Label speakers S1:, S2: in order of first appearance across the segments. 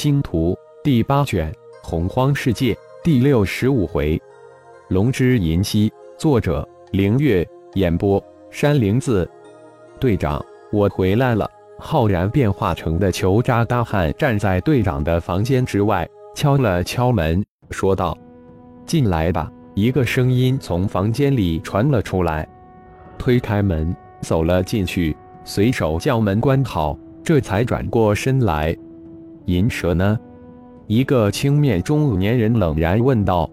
S1: 星图第八卷洪荒世界第六十五回，龙之银溪，作者凌月，演播山灵子。队长，我回来了。浩然变化成的球渣大汉站在队长的房间之外，敲了敲门，说道：“进来吧。”一个声音从房间里传了出来，推开门走了进去，随手将门关好，这才转过身来。银蛇呢？一个青面中年人冷然问道。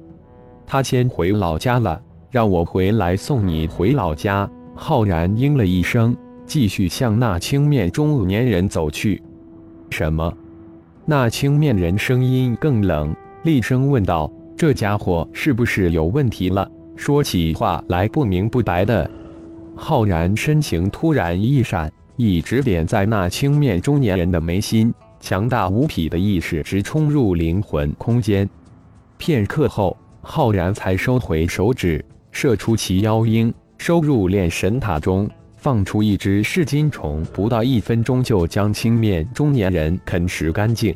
S1: 他先回老家了，让我回来送你回老家。浩然应了一声，继续向那青面中年人走去。什么？那青面人声音更冷，厉声问道。这家伙是不是有问题了？说起话来不明不白的。浩然身形突然一闪，一指点在那青面中年人的眉心，强大无匹的意识直冲入灵魂空间。片刻后，浩然才收回手指，射出其妖鹰，收入炼神塔中，放出一只噬金虫，不到一分钟就将青面中年人啃食干净，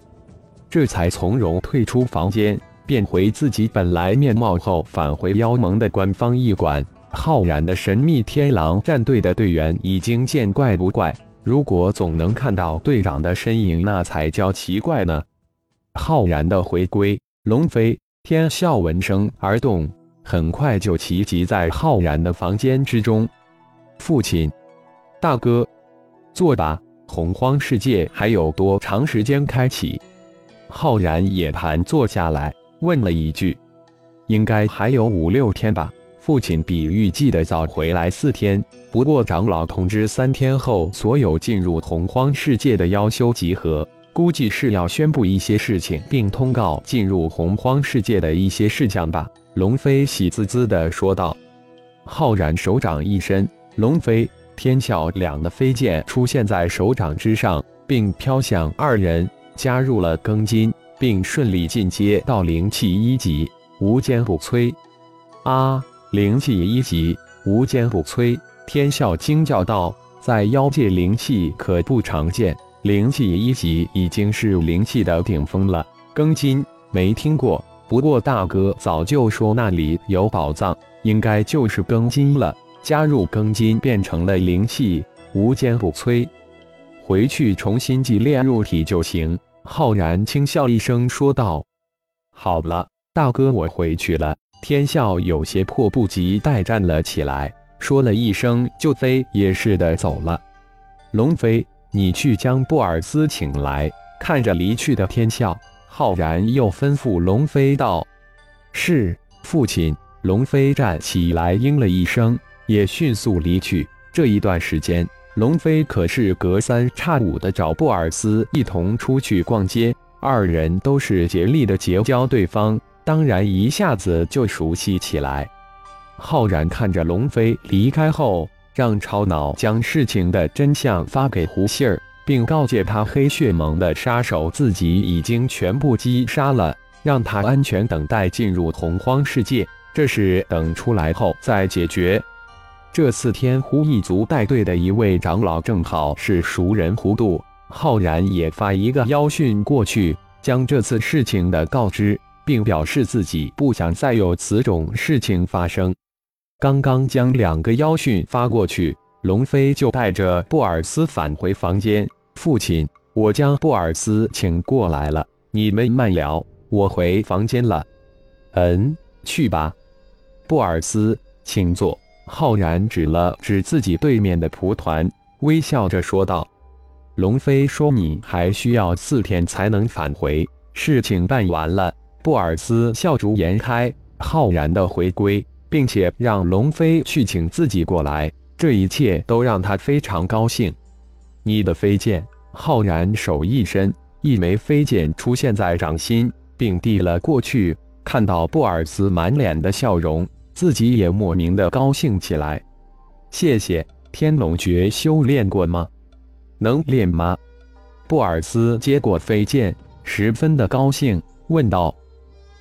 S1: 这才从容退出房间。变回自己本来面貌后，返回妖盟的官方驿馆。浩然的神秘天狼战队的队员已经见怪不怪，如果总能看到队长的身影，那才叫奇怪呢。浩然的回归，龙飞天啸闻声而动，很快就齐集在浩然的房间之中。父亲，大哥，坐吧。洪荒世界还有多长时间开启？浩然也盘坐下来。问了一句：“应该还有五六天吧？”父亲比预计的早回来四天。不过长老通知三天后所有进入洪荒世界的妖修集合，估计是要宣布一些事情，并通告进入洪荒世界的一些事项吧。”龙飞喜滋滋地说道。浩然手掌一伸，龙飞、天啸两的飞剑出现在手掌之上，并飘向二人，加入了庚金。并顺利进阶到灵气一级，无坚不摧。啊！灵气一级，无坚不摧！天啸惊叫道：“在妖界，灵气可不常见，灵气一级已经是灵气的顶峰了。”庚金没听过，不过大哥早就说那里有宝藏，应该就是庚金了。加入庚金，变成了灵气，无坚不摧。回去重新祭炼入体就行。浩然轻笑一声，说道：“好了，大哥，我回去了。”天啸有些迫不及待站了起来，说了一声就飞也似的走了。龙飞，你去将布尔斯请来。看着离去的天啸，浩然又吩咐龙飞道：“是，父亲。”龙飞站起来应了一声，也迅速离去。这一段时间。龙飞可是隔三差五的找布尔斯一同出去逛街，二人都是竭力的结交对方，当然一下子就熟悉起来。浩然看着龙飞离开后，让超脑将事情的真相发给胡杏儿，并告诫他黑血盟的杀手自己已经全部击杀了，让他安全等待进入洪荒世界，这事等出来后再解决。这次天狐一族带队的一位长老正好是熟人糊涂，浩然也发一个邀讯过去，将这次事情的告知，并表示自己不想再有此种事情发生。刚刚将两个妖讯发过去，龙飞就带着布尔斯返回房间。父亲，我将布尔斯请过来了，你们慢聊，我回房间了。嗯，去吧，布尔斯，请坐。浩然指了指自己对面的蒲团，微笑着说道：“龙飞说你还需要四天才能返回，事情办完了。”布尔斯笑逐颜开，浩然的回归，并且让龙飞去请自己过来，这一切都让他非常高兴。你的飞剑，浩然手一伸，一枚飞剑出现在掌心，并递了过去。看到布尔斯满脸的笑容。自己也莫名的高兴起来。谢谢。天龙诀修炼过吗？能练吗？布尔斯接过飞剑，十分的高兴，问道：“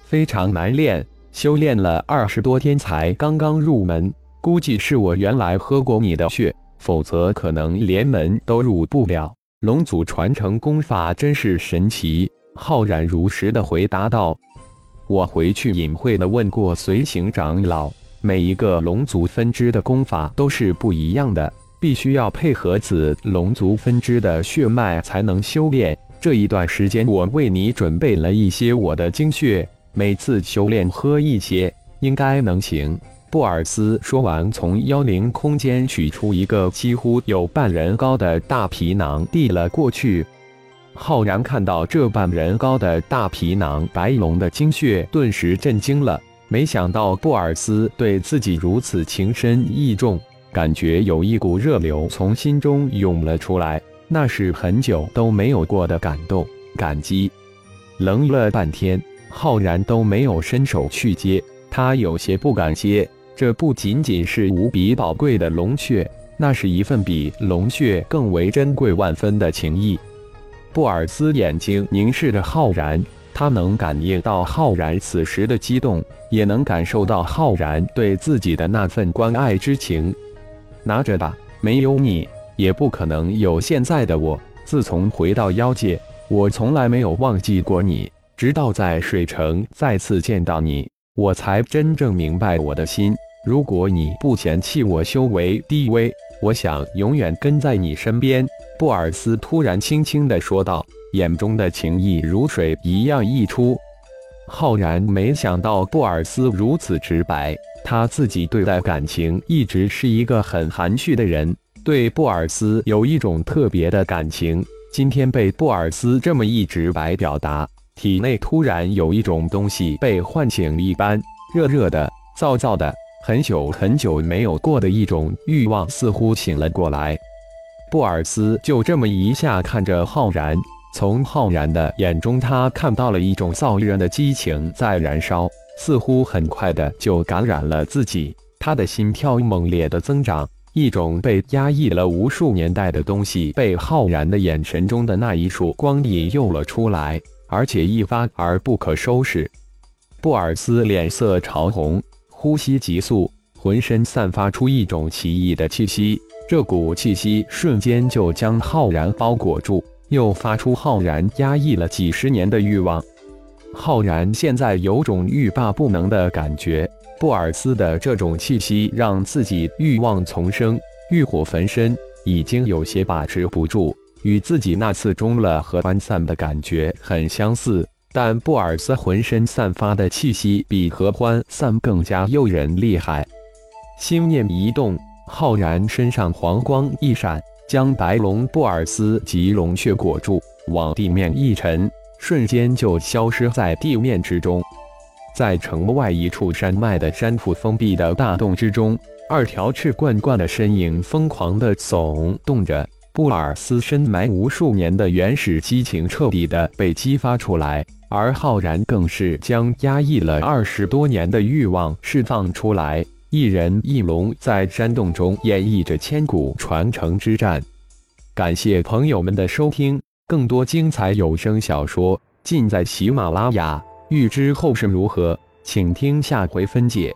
S1: 非常难练，修炼了二十多天才刚刚入门。估计是我原来喝过你的血，否则可能连门都入不了。龙祖传承功法真是神奇。”浩然如实的回答道：“我回去隐晦的问过随行长老，每一个龙族分支的功法都是不一样的，必须要配合子龙族分支的血脉才能修炼。这一段时间，我为你准备了一些我的精血，每次修炼喝一些，应该能行。”布尔斯说完，从妖灵空间取出一个几乎有半人高的大皮囊，递了过去。浩然看到这半人高的大皮囊，白龙的精血顿时震惊了。没想到布尔斯对自己如此情深意重，感觉有一股热流从心中涌了出来，那是很久都没有过的感动、感激。愣了半天，浩然都没有伸手去接，他有些不敢接。这不仅仅是无比宝贵的龙血，那是一份比龙血更为珍贵万分的情谊。布尔斯眼睛凝视着浩然，他能感应到浩然此时的激动，也能感受到浩然对自己的那份关爱之情。拿着吧，没有你，也不可能有现在的我。自从回到妖界，我从来没有忘记过你，直到在水城再次见到你，我才真正明白我的心。如果你不嫌弃我修为低微，我想永远跟在你身边。”布尔斯突然轻轻地说道，眼中的情意如水一样溢出。浩然没想到布尔斯如此直白，他自己对待感情一直是一个很含蓄的人，对布尔斯有一种特别的感情。今天被布尔斯这么一直白表达，体内突然有一种东西被唤醒一般，热热的，燥燥的。很久很久没有过的一种欲望似乎醒了过来，布尔斯就这么一下看着浩然，从浩然的眼中，他看到了一种燥热的激情在燃烧，似乎很快的就感染了自己。他的心跳猛烈的增长，一种被压抑了无数年代的东西被浩然的眼神中的那一束光引诱了出来，而且一发而不可收拾。布尔斯脸色潮红。呼吸急速，浑身散发出一种奇异的气息，这股气息瞬间就将浩然包裹住，又发出浩然压抑了几十年的欲望。浩然现在有种欲罢不能的感觉，布尔斯的这种气息让自己欲望丛生，欲火焚身，已经有些把持不住，与自己那次中了合欢散的感觉很相似。但布尔斯浑身散发的气息比合欢散更加诱人厉害。心念一动，浩然身上黄光一闪，将白龙布尔斯及龙血裹住，往地面一沉，瞬间就消失在地面之中。在城外一处山脉的山腹封闭的大洞之中，二条赤贯贯的身影疯狂地耸动着。布尔斯深埋无数年的原始激情彻底的被激发出来。而浩然更是将压抑了二十多年的欲望释放出来，一人一龙在山洞中演绎着千古传承之战。感谢朋友们的收听，更多精彩有声小说尽在喜马拉雅。欲知后事如何，请听下回分解。